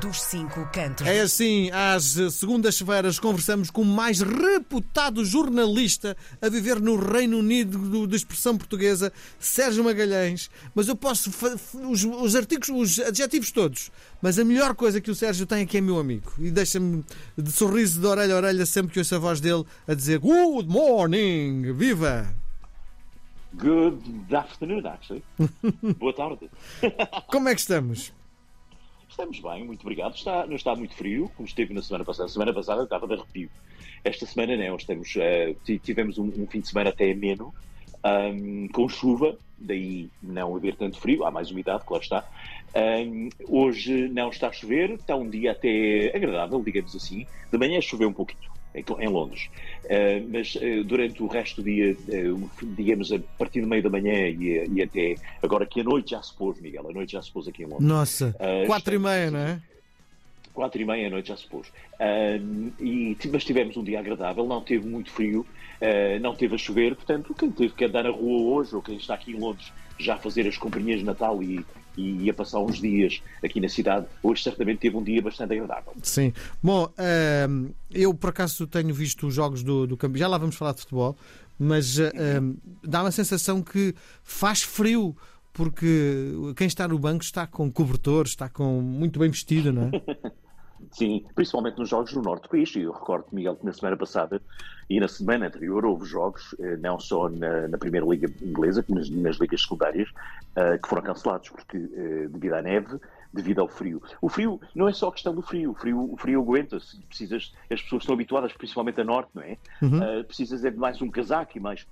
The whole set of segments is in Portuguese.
dos cinco cantos. É assim, às segundas-feiras conversamos com o mais reputado jornalista a viver no Reino Unido de expressão portuguesa, Sérgio Magalhães. Mas eu posso os, os artigos, os adjetivos todos. Mas a melhor coisa que o Sérgio tem aqui é meu amigo. E deixa-me de sorriso de orelha a orelha sempre que ouço a voz dele a dizer Good morning! Viva! Good afternoon, actually. Boa tarde. Como é que estamos? Estamos bem, muito obrigado. Está, não está muito frio, como esteve na semana passada. Semana passada estava de arrepio. Esta semana não, estamos, uh, tivemos um, um, fim de semana até ameno, um, com chuva, daí não haver tanto frio, há mais umidade, claro está. Um, hoje não está a chover, está um dia até agradável, digamos assim. De manhã choveu um pouquinho em Londres. Uh, mas uh, durante o resto do dia, uh, digamos, a partir do meio da manhã e, e, até agora que a noite já se pôs, Miguel, a noite já se pôs aqui em Londres. Nossa, quatro e meia, não é? Quatro e meia a noite já se pôs. e, mas tivemos um dia agradável, não teve muito frio, não teve a chover, portanto, quem teve que andar na rua hoje ou quem está aqui em Londres já a fazer as companhias de Natal e, e ia passar uns dias aqui na cidade. Hoje certamente teve um dia bastante agradável. Sim. Bom, eu por acaso tenho visto os jogos do, do campo, já lá vamos falar de futebol, mas ehm, dá uma sensação que faz frio porque quem está no banco está com cobertor, está com muito bem vestido, não é? Sim, principalmente nos jogos do Norte do país. Eu recordo, Miguel, que na semana passada e na semana anterior houve jogos, eh, não só na, na Primeira Liga Inglesa, como nas, nas ligas secundárias, uh, que foram cancelados, porque uh, devido à neve, devido ao frio. O frio não é só a questão do frio, o frio, o frio aguenta-se. Precisas, as pessoas estão habituadas, principalmente a norte, não é? Uhum. Uh, precisas é de mais um casaco e mais.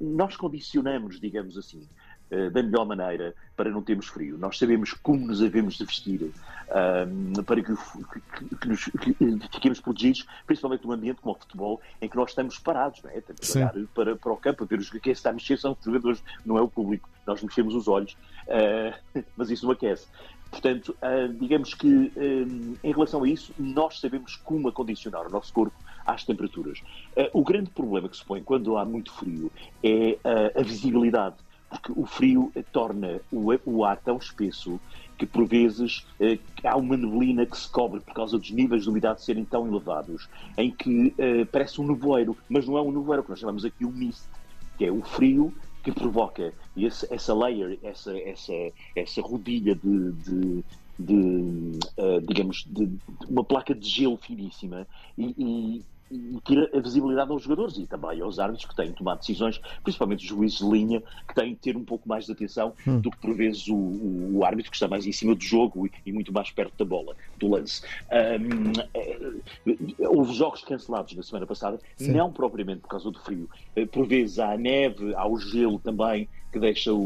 Nós condicionamos, digamos assim, uh, da melhor maneira para não termos frio. Nós sabemos como nos havemos de vestir uh, para que, que, que, nos, que, fiquemos protegidos, principalmente num ambiente como o futebol, em que nós estamos parados, não é? Temos que olhar para, para o campo, ver os que está a mexer são os jogadores, não é o público. Nós mexemos os olhos, uh, mas isso não aquece. Portanto, uh, digamos que em relação a isso, nós sabemos como acondicionar o nosso corpo às temperaturas. Uh, o grande problema que se põe quando há muito frio é uh, a visibilidade porque o frio torna o, o ar tão espesso que por vezes eh, há uma neblina que se cobre por causa dos níveis de umidade serem tão elevados, em que eh, parece um nevoeiro, mas não é um nevoeiro, que nós chamamos aqui um mist, que é o frio que provoca. Esse, essa layer, essa, essa, essa rodilha de, de, de uh, digamos, de, de, uma placa de gelo finíssima e, e e tira a visibilidade aos jogadores e também aos árbitros que têm de tomar decisões, principalmente os juízes de linha, que têm de ter um pouco mais de atenção hum. do que por vezes o, o, árbitro que está mais em cima do jogo e, e muito mais perto da bola, do lance. Um, é, houve jogos cancelados na semana passada, Sim. não propriamente por causa do frio. Eh, por vezes há neve, há o gelo também, que deixa o,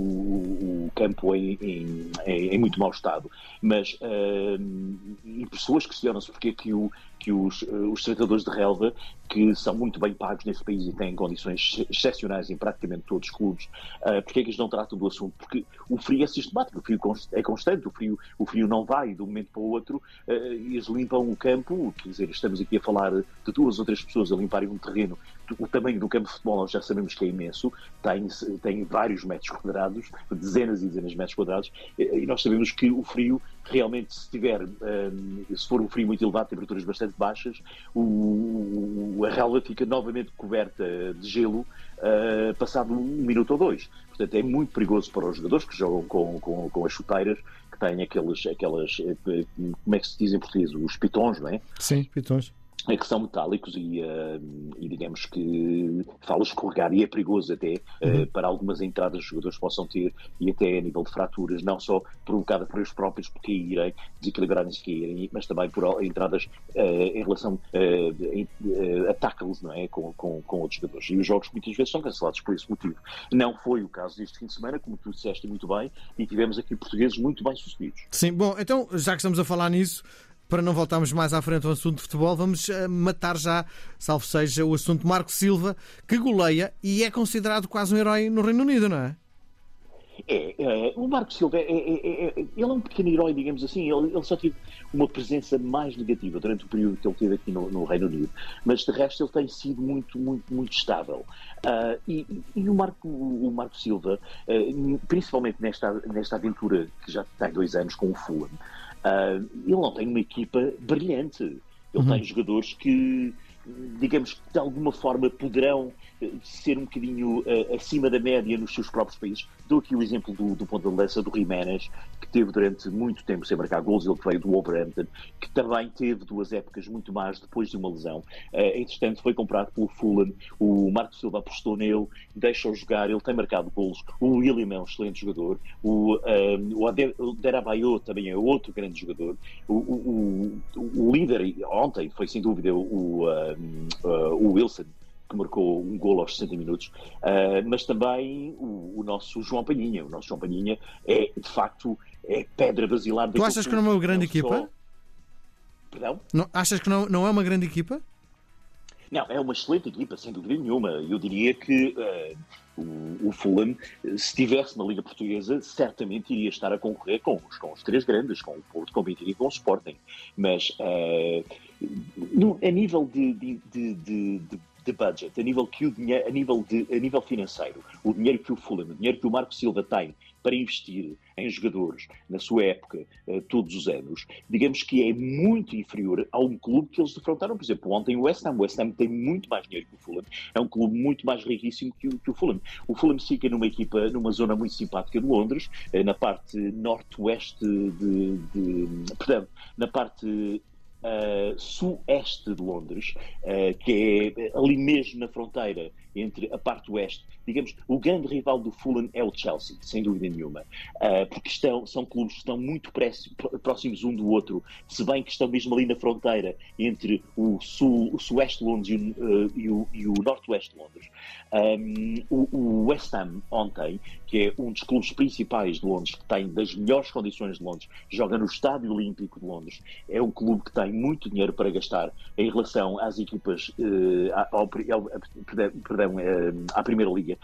o campo em, em, em, muito mau estado. Mas uh, pessoas questionam-se porque é que, o, que os, uh, os tratadores de relva, que são muito bem pagos nesse país e têm condições excepcionais em praticamente todos os clubes, uh, é que eles não tratam do assunto? Porque o frio é sistemático, o frio é constante, o frio, o frio não vai de um momento para o outro, uh, eles limpam o campo, quer dizer, estamos aqui a falar de duas ou três pessoas a limparem um terreno, o tamanho do campo de futebol nós já sabemos que é imenso, tem, tem vários metros quadrados, dezenas e dezenas de metros quadrados, e nós sabemos que o frio realmente se tiver, um, se for um frio muito elevado, temperaturas bastante baixas, o, a relva fica novamente coberta de gelo uh, passado um minuto ou dois. Portanto, é muito perigoso para os jogadores que jogam com, com, com as chuteiras, que têm aqueles, aquelas, eh, como é que se diz em português, os pitons, não é? Sim, pitons. É que são metálicos e, uh, e digamos que fala escorregar e é perigoso até uh, para algumas entradas que os jogadores possam ter e até a nível de fraturas, não só provocada por eles próprios por caírem, desequilibrarem-se caírem, mas também por entradas uh, em relação a tackles não é? Com, com, com outros jogadores. E os jogos muitas vezes são cancelados por esse motivo. Não foi o caso deste fim de semana, como tu disseste muito bem, e tivemos aqui portugueses muito bem sucedidos. Sim, bom, então já que estamos a falar nisso, para não voltarmos mais à frente ao assunto de futebol, vamos eh, matar já, salvo seja, o assunto Marco Silva, que goleia e é considerado quase um herói no Reino Unido, não é? É, é, o Marco Silva é, é, é, ele é um pequeno herói, digamos assim. Ele, ele, só teve uma presença mais negativa durante o período que ele teve aqui no, no Reino Unido, mas de resto ele tem sido muito, muito, muito estável. Uh, e, e, o, Marco, o Marco Silva, uh, principalmente nesta, nesta aventura que já tem dois anos com o Fulham, Uh, ele não tem uma equipa brilhante. Ele uhum. tem jogadores que, digamos, de alguma forma poderão ser um bocadinho uh, acima da média nos seus próprios países. Dou aqui o exemplo do, do ponto de lança do Jiménez, que teve durante muito tempo sem marcar gols, ele veio do Wolverhampton, que também teve duas épocas muito más depois de uma lesão. Uh, entretanto, foi comprado pelo Fulham, o Marco Silva apostou nele, deixa-o jogar, ele tem marcado gols. O William é um excelente jogador, o, um, eh, o Derabayo também é outro grande jogador. O, o, o, o líder ontem foi sem dúvida o, uh, o Wilson que marcou um gol aos 60 minutos, uh, mas também o, o, nosso João Palhinha. O nosso João Palhinha é, de facto, é pedra basilar. Tu achas que não é uma grande equipa? Só... Perdão? Não, achas que não, não é uma grande equipa? Não, é uma excelente equipa, sem dúvida nenhuma. Eu diria que uh, o, o Fulham, se estivesse na Liga Portuguesa, certamente iria estar a concorrer com os, com os três grandes, com o Porto, com o Benfica e com o Sporting. Mas uh, no, a nível de, de, de, de de budget, a nível, que o dinheiro, a, nível de, a nível financeiro, o dinheiro que o Fulham, o dinheiro que o Marco Silva tem para investir em jogadores na sua época, uh, todos os anos, digamos que é muito inferior a um clube que eles defrontaram. Por exemplo, ontem o West Ham. O West Ham tem muito mais dinheiro que o Fulham. É um clube muito mais riquíssimo que o, que o Fulham. O Fulham fica numa equipa, numa zona muito simpática de Londres, uh, na parte norte-oeste de, de, Perdão, na parte uh, sueste de Londres, uh, que é ali mesmo na fronteira entre a parte oeste. Digamos, o grande rival do Fulham é o Chelsea, sem dúvida nenhuma, uh, porque estão, são clubes que estão muito próximos um do outro, se bem que estão mesmo ali na fronteira entre o, sul, o sueste de Londres e o, uh, e o, e o norte-oeste de Londres. Um, o, o, West Ham, ontem, que é um dos clubes principais de Londres, que tem das melhores condições de Londres, joga no Estádio Olímpico de Londres, é um clube que tem muito dinheiro para gastar em relação às equipas, uh, ao, ao, perdão, uh, à Primeira Liga.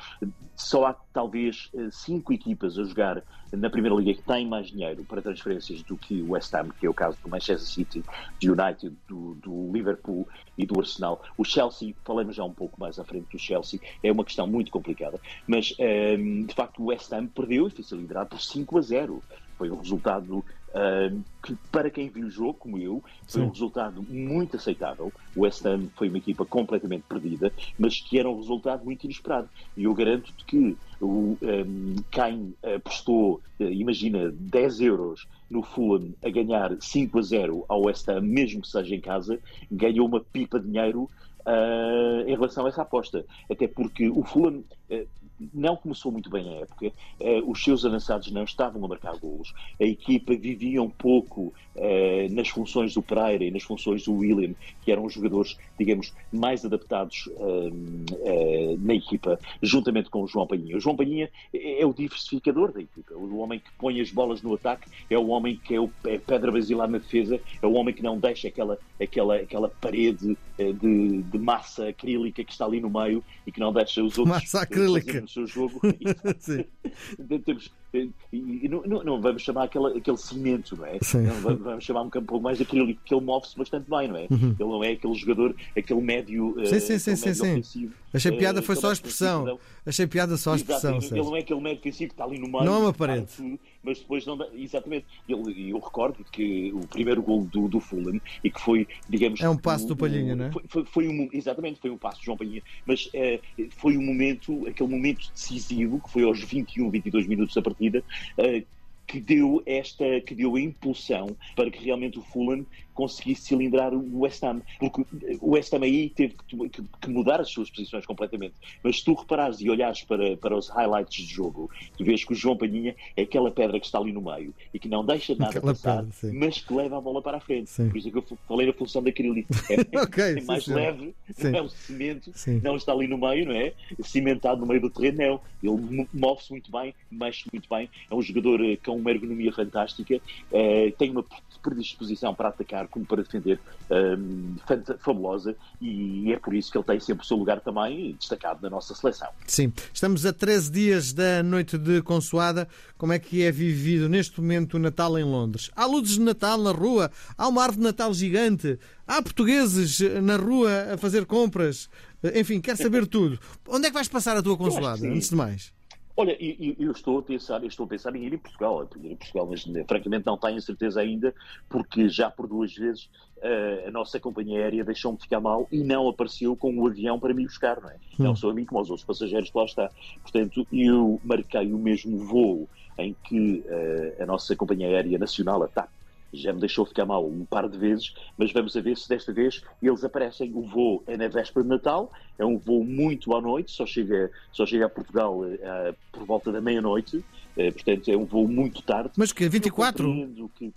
Só há talvez cinco equipas a jogar na Primeira Liga que têm mais dinheiro para transferências do que o West Ham, que é o caso do Manchester City, do United, do, do Liverpool e do Arsenal. O Chelsea, falamos já um pouco mais à frente do Chelsea, é uma questão muito complicada. Mas, um, de facto, o West Ham perdeu e foi liderado por 5 a 0. Foi um resultado uh, que, para quem viu o jogo, como eu, foi Sim. um resultado muito aceitável. O West Ham foi uma equipa completamente perdida, mas que era um resultado muito inesperado. E eu garanto-te que o, um, quem apostou, uh, imagina, 10 euros no Fulham a ganhar 5 a 0 ao West Ham, mesmo que seja em casa, ganhou uma pipa de dinheiro uh, em relação a essa aposta. Até porque o Fulham uh, não começou muito bem a época, uh, os seus avançados não estavam a marcar golos, a equipa vivia um pouco uh, nas funções do Pereira e nas funções do William, que eram os jogadores, digamos, mais adaptados uh, na equipa, juntamente com o João Panhinha. O João Panhinha é, é o diversificador da equipa, o homem que põe as bolas no ataque, é o homem que é, o, é pedra basilar na defesa, é o homem que não deixa aquela, aquela, aquela parede de, de massa acrílica que está ali no meio e que não deixa os outros. Massa acrílica o seu jogo. Temos, e não, não, não, vamos chamar aquele, aquele cimento, não é? Não, vamos chamar um pouco mais acrílico, porque ele move-se bastante bem, não é? Uhum. Ele não é aquele jogador, aquele médio. Sim, sim, sim, sim, sim. Ofensivo, Achei piada, foi só a expressão. Achei piada só a expressão. Ele não é aquele médio ofensivo que está ali no meio. Não é uma parede. Mas depois não dá. Exatamente. Eu, eu recordo que o primeiro gol do, do Fulham, e que foi, digamos. É um passo do Palhinha, não é? Foi, foi, foi, um, exatamente, foi um passo do João Palhinha, mas é, foi um momento, aquele momento decisivo, que foi aos 21, 22 minutos da partida, uh, que deu esta, que deu a impulsão para que realmente o Fulham conseguisse cilindrar o West Ham. Porque o West Ham aí teve que, que, que, mudar as suas posições completamente. Mas se tu reparares e olhares para, para os highlights de jogo, tu vês que o João Palhinha é aquela pedra que está ali no meio e que não deixa nada aquela passar, pedra, mas que leva a bola para a frente. Sim. Por isso é que eu falei na função daquilo É, okay, é mais sim, leve, sim. é um cimento, não está ali no meio, não é? Cimentado no meio do terreno, não. Ele move-se muito bem, mexe muito bem. É um jogador eh, com uma ergonomia fantástica, eh, tem uma predisposição para atacar como para defender um, fabulosa e é por isso que ele tem sempre o seu lugar também destacado na nossa seleção. Sim, estamos a 13 dias da noite de Consoada. Como é que é vivido neste momento o Natal em Londres? Há luzes de Natal na rua, há uma árvore de Natal gigante, há portugueses na rua a fazer compras. Enfim, quero saber tudo. Onde é que vais passar a tua consoada, antes de mais? Olha, eu, eu, estou a pensar, estou a pensar em ir em Portugal, em Portugal, mas francamente não tenho certeza ainda, porque já por duas vezes uh, a nossa companhia aérea deixou-me ficar mal e não apareceu com o avião para me buscar, não é? Hum. Não sou amigo como os outros passageiros que lá está. Portanto, eu marquei o mesmo voo em que uh, a nossa companhia aérea nacional, a TAP, já me deixou ficar mal um par de vezes, mas vamos a ver se desta vez eles aparecem. O voo é na véspera de Natal, é um voo muito à noite, só chega, só chega a Portugal uh, por volta da meia-noite, uh, portanto é um voo muito tarde. Mas que é 24? Que,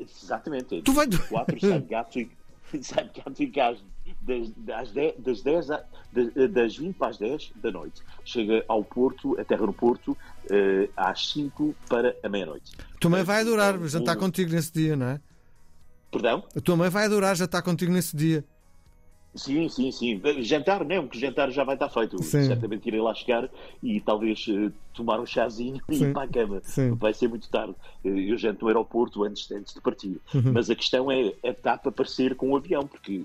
exatamente, é tu 24, sai de Gatwick, sai de Gatwick às das, das, 10, das, 10 a, das, das 20 para as 10 da noite. Chega ao Porto, a terra no Porto, uh, às 5 para a meia-noite. Tua mãe vai adorar jantar contigo nesse dia, não é? Perdão? A tua mãe vai adorar jantar contigo nesse dia. Sim, sim, sim. Jantar não, porque jantar já vai estar feito. Sim. Certamente irei lá chegar e talvez uh, tomar um chazinho e ir para a cama. Sim. Vai ser muito tarde. Eu janto no aeroporto antes, antes de partir. Uhum. Mas a questão é a TAP aparecer com o avião, porque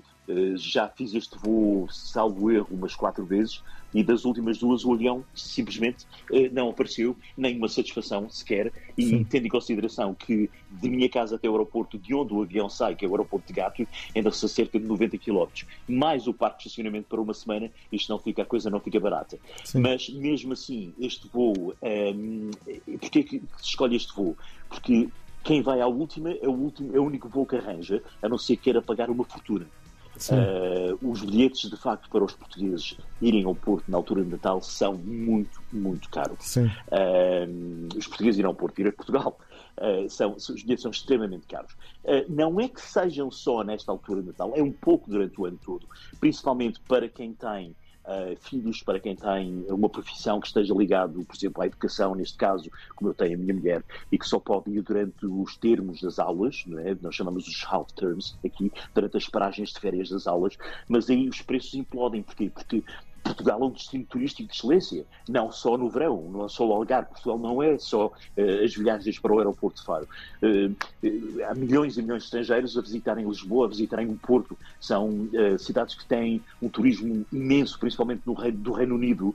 já fiz este voo, salvo erro, umas quatro vezes e das últimas duas o avião simplesmente uh, não apareceu, nem uma satisfação sequer, e Sim. tendo em consideração que de minha casa até o aeroporto, de onde o avião sai, que é o aeroporto de Gato, ainda-se a cerca de 90 km, mais o parque de estacionamento para uma semana, isto não fica, a coisa não fica barata. Sim. Mas mesmo assim, este voo, um, ehm, porquê é que se escolhe este voo? Porque quem vai à última é o, último, é o único voo que arranja, a não ser que queira pagar uma fortuna. Uh, os bilhetes, de facto, para os portugueses irem ao Porto na altura de Natal são muito, muito caros. Uh, os portugueses irão ao Porto, ir a Portugal. Uh, são, os bilhetes são extremamente caros. não é que sejam só nesta altura de Natal, é um pouco durante o ano todo, principalmente para quem tem uh, filhos, para quem tem uma profissão que esteja ligado, por exemplo, à educação, neste caso, como eu tenho a minha mulher, e que só pode ir durante os termos das aulas, é? nós chamamos os half terms aqui, durante as paragens de férias das aulas, mas aí os preços implodem. Porquê? Porque Portugal é um destino turístico de excelência, não só no verão, não é só o Algarve. Portugal não é só uh, as viagens para o aeroporto de Faro. Uh, uh, há milhões e milhões de estrangeiros a visitarem Lisboa, a visitarem o Porto. São cidades que têm um turismo imenso, principalmente no Reino, do Reino Unido,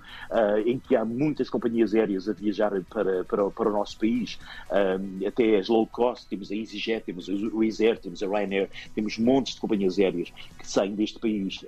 em que há muitas companhias aéreas a viajar para, para, para o nosso país, até as low cost, temos a EasyJet, temos o EasyAir, temos a Ryanair, temos montes de companhias aéreas que saem deste país,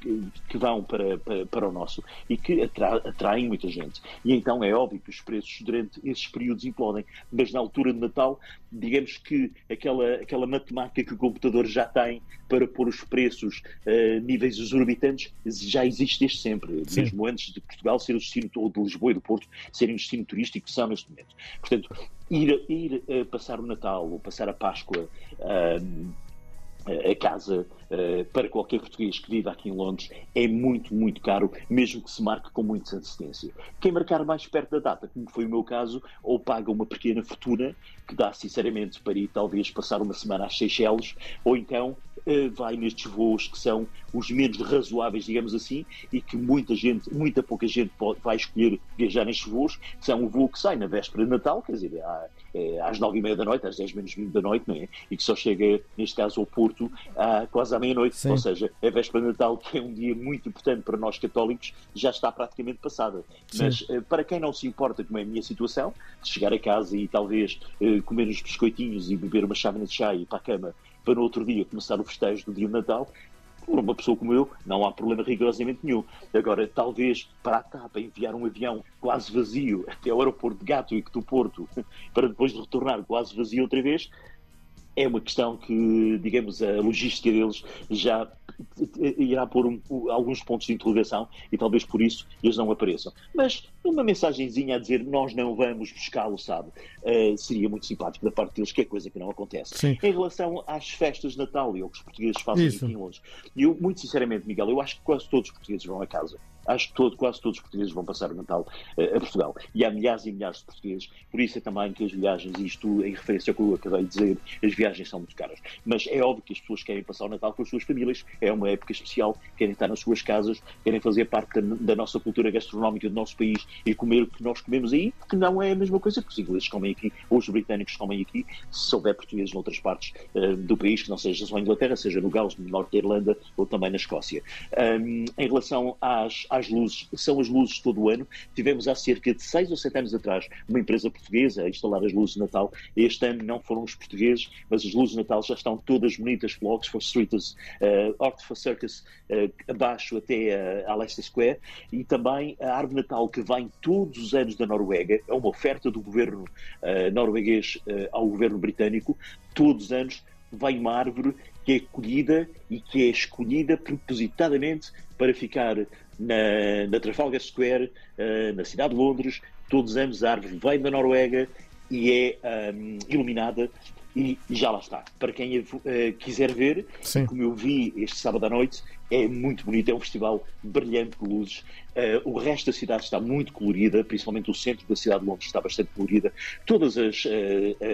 que, que, vão para, para para o nosso e que atra atraem muita gente. E então é óbvio que os preços durante esses períodos implodem, mas na altura de Natal, digamos que aquela, aquela matemática que o computador já tem para pôr os preços a eh, níveis exorbitantes já existe desde sempre, Sim. mesmo antes de Portugal ser o destino, ou de Lisboa e do Porto serem um destino turístico que são neste momento. Portanto, ir, ir uh, passar o Natal ou passar a Páscoa. Uh, a casa uh, para qualquer português que viva aqui em Londres é muito, muito caro, mesmo que se marque com muita antecedência. Quem marcar mais perto da data, como foi o meu caso, ou paga uma pequena fortuna, que dá sinceramente para ir talvez passar uma semana às Seychelles, ou então uh, vai nestes voos que são os menos razoáveis, digamos assim, e que muita gente, muita pouca gente pode, vai escolher viajar nestes voos, que são o voo que sai na véspera de Natal, quer dizer, é, às nove e meia da noite, às dez menos vinte da noite, não é? E que só chega, neste caso, ao Porto à, quase à meia-noite, ou seja, a véspera de Natal, que é um dia muito importante para nós católicos, já está praticamente passada. Sim. Mas eh, para quem não se importa, como é a minha situação, de chegar a casa e talvez eh, comer uns biscoitinhos e beber uma chávena de chá e ir para a cama para no outro dia começar o festejo do dia de Natal, por uma pessoa como eu, não há problema rigorosamente nenhum. Agora, talvez para a TAP enviar um avião quase vazio até ao aeroporto de Gatwick do Porto, para depois de retornar quase vazio outra vez, é uma questão que, digamos, a logística deles já irá pôr um, alguns pontos de interrogação e talvez por isso eles não apareçam. Mas uma mensagenzinha a dizer nós não vamos buscá-lo, sabe? Uh, seria muito simpático da parte deles, que é coisa que não acontece. Sim. Em relação às festas de Natal e ao que os portugueses fazem isso. aqui em Londres, eu, muito sinceramente, Miguel, eu acho que quase todos os portugueses vão a casa acho que todo, quase todos os portugueses vão passar o Natal uh, a Portugal. E há milhares e milhares de portugueses, por isso é também que as viagens, isto em referência ao que eu acabei de dizer, as viagens são muito caras. Mas é óbvio que as pessoas querem passar o Natal com as suas famílias, é uma época especial, querem estar nas suas casas, querem fazer parte da, da nossa cultura gastronómica do nosso país e comer o que nós comemos aí, que não é a mesma coisa que os ingleses comem aqui, ou os britânicos comem aqui, se houver portugueses noutras partes uh, do país, que não seja só a Inglaterra, seja no Gales, no norte da Irlanda ou também na Escócia. Um, em relação às, às às luzes, são as luzes todo o ano. Tivemos há cerca de seis ou sete anos atrás uma empresa portuguesa a instalar as luzes de Natal. Este ano não foram os portugueses, mas as luzes de Natal já estão todas bonitas pelo Oxford Street, uh, Oxford Circus, uh, abaixo até uh, a Leicester Square. E também a árvore Natal que vem todos os anos da Noruega, é uma oferta do governo uh, norueguês ao governo britânico, todos os anos vem uma árvore que é colhida e que é escolhida propositadamente para ficar na, na Trafalgar Square, uh, na cidade de Londres. Todos os anos a árvore vem da Noruega e é um, iluminada e já lá está. Para quem uh, quiser ver, Sim. como eu vi este sábado à noite, é muito bonito, é um festival brilhante de luzes. Uh, o resto da cidade está muito colorida, principalmente o centro da cidade de Londres está bastante colorida. Todas as, uh,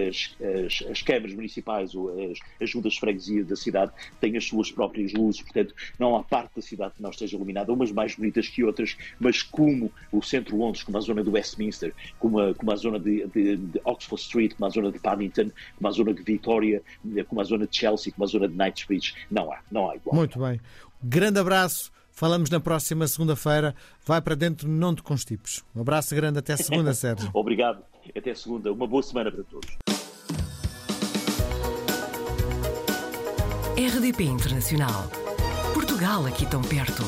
as, as, as, câmaras municipais ou as, as juntas de freguesia da cidade têm as suas próprias luzes, portanto, não há parte da cidade que não esteja iluminada, umas mais bonitas que outras, mas como o centro de Londres, como a zona de Westminster, como a, como a zona de, de, de Oxford Street, como a zona de Paddington, como a zona de Victoria, como a zona de Chelsea, como a zona de Knightsbridge, não há, não há igual. Muito bem. Grande abraço. Falamos na próxima segunda-feira. Vai para dentro, não te constipes. Um abraço grande. Até segunda, Sérgio. Obrigado. Até segunda. Uma boa semana para todos. RDP Internacional. Portugal aqui tão perto.